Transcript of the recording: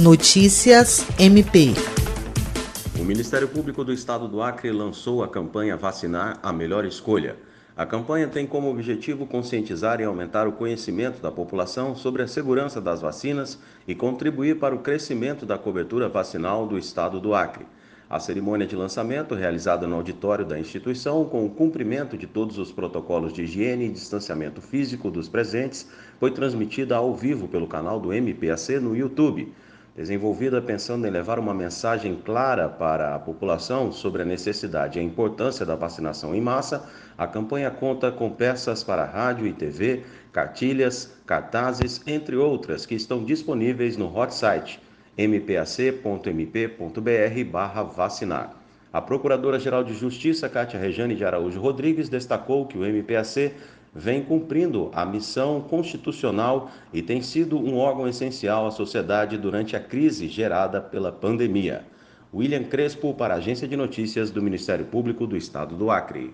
Notícias MP. O Ministério Público do Estado do Acre lançou a campanha Vacinar a Melhor Escolha. A campanha tem como objetivo conscientizar e aumentar o conhecimento da população sobre a segurança das vacinas e contribuir para o crescimento da cobertura vacinal do Estado do Acre. A cerimônia de lançamento, realizada no auditório da instituição, com o cumprimento de todos os protocolos de higiene e distanciamento físico dos presentes, foi transmitida ao vivo pelo canal do MPAC no YouTube. Desenvolvida pensando em levar uma mensagem clara para a população sobre a necessidade e a importância da vacinação em massa, a campanha conta com peças para rádio e TV, cartilhas, cartazes, entre outras, que estão disponíveis no hot site mpac.mp.br barra vacinar. A Procuradora-Geral de Justiça, Cátia Rejane de Araújo Rodrigues, destacou que o MPAC vem cumprindo a missão constitucional e tem sido um órgão essencial à sociedade durante a crise gerada pela pandemia. William Crespo, para a Agência de Notícias do Ministério Público do Estado do Acre.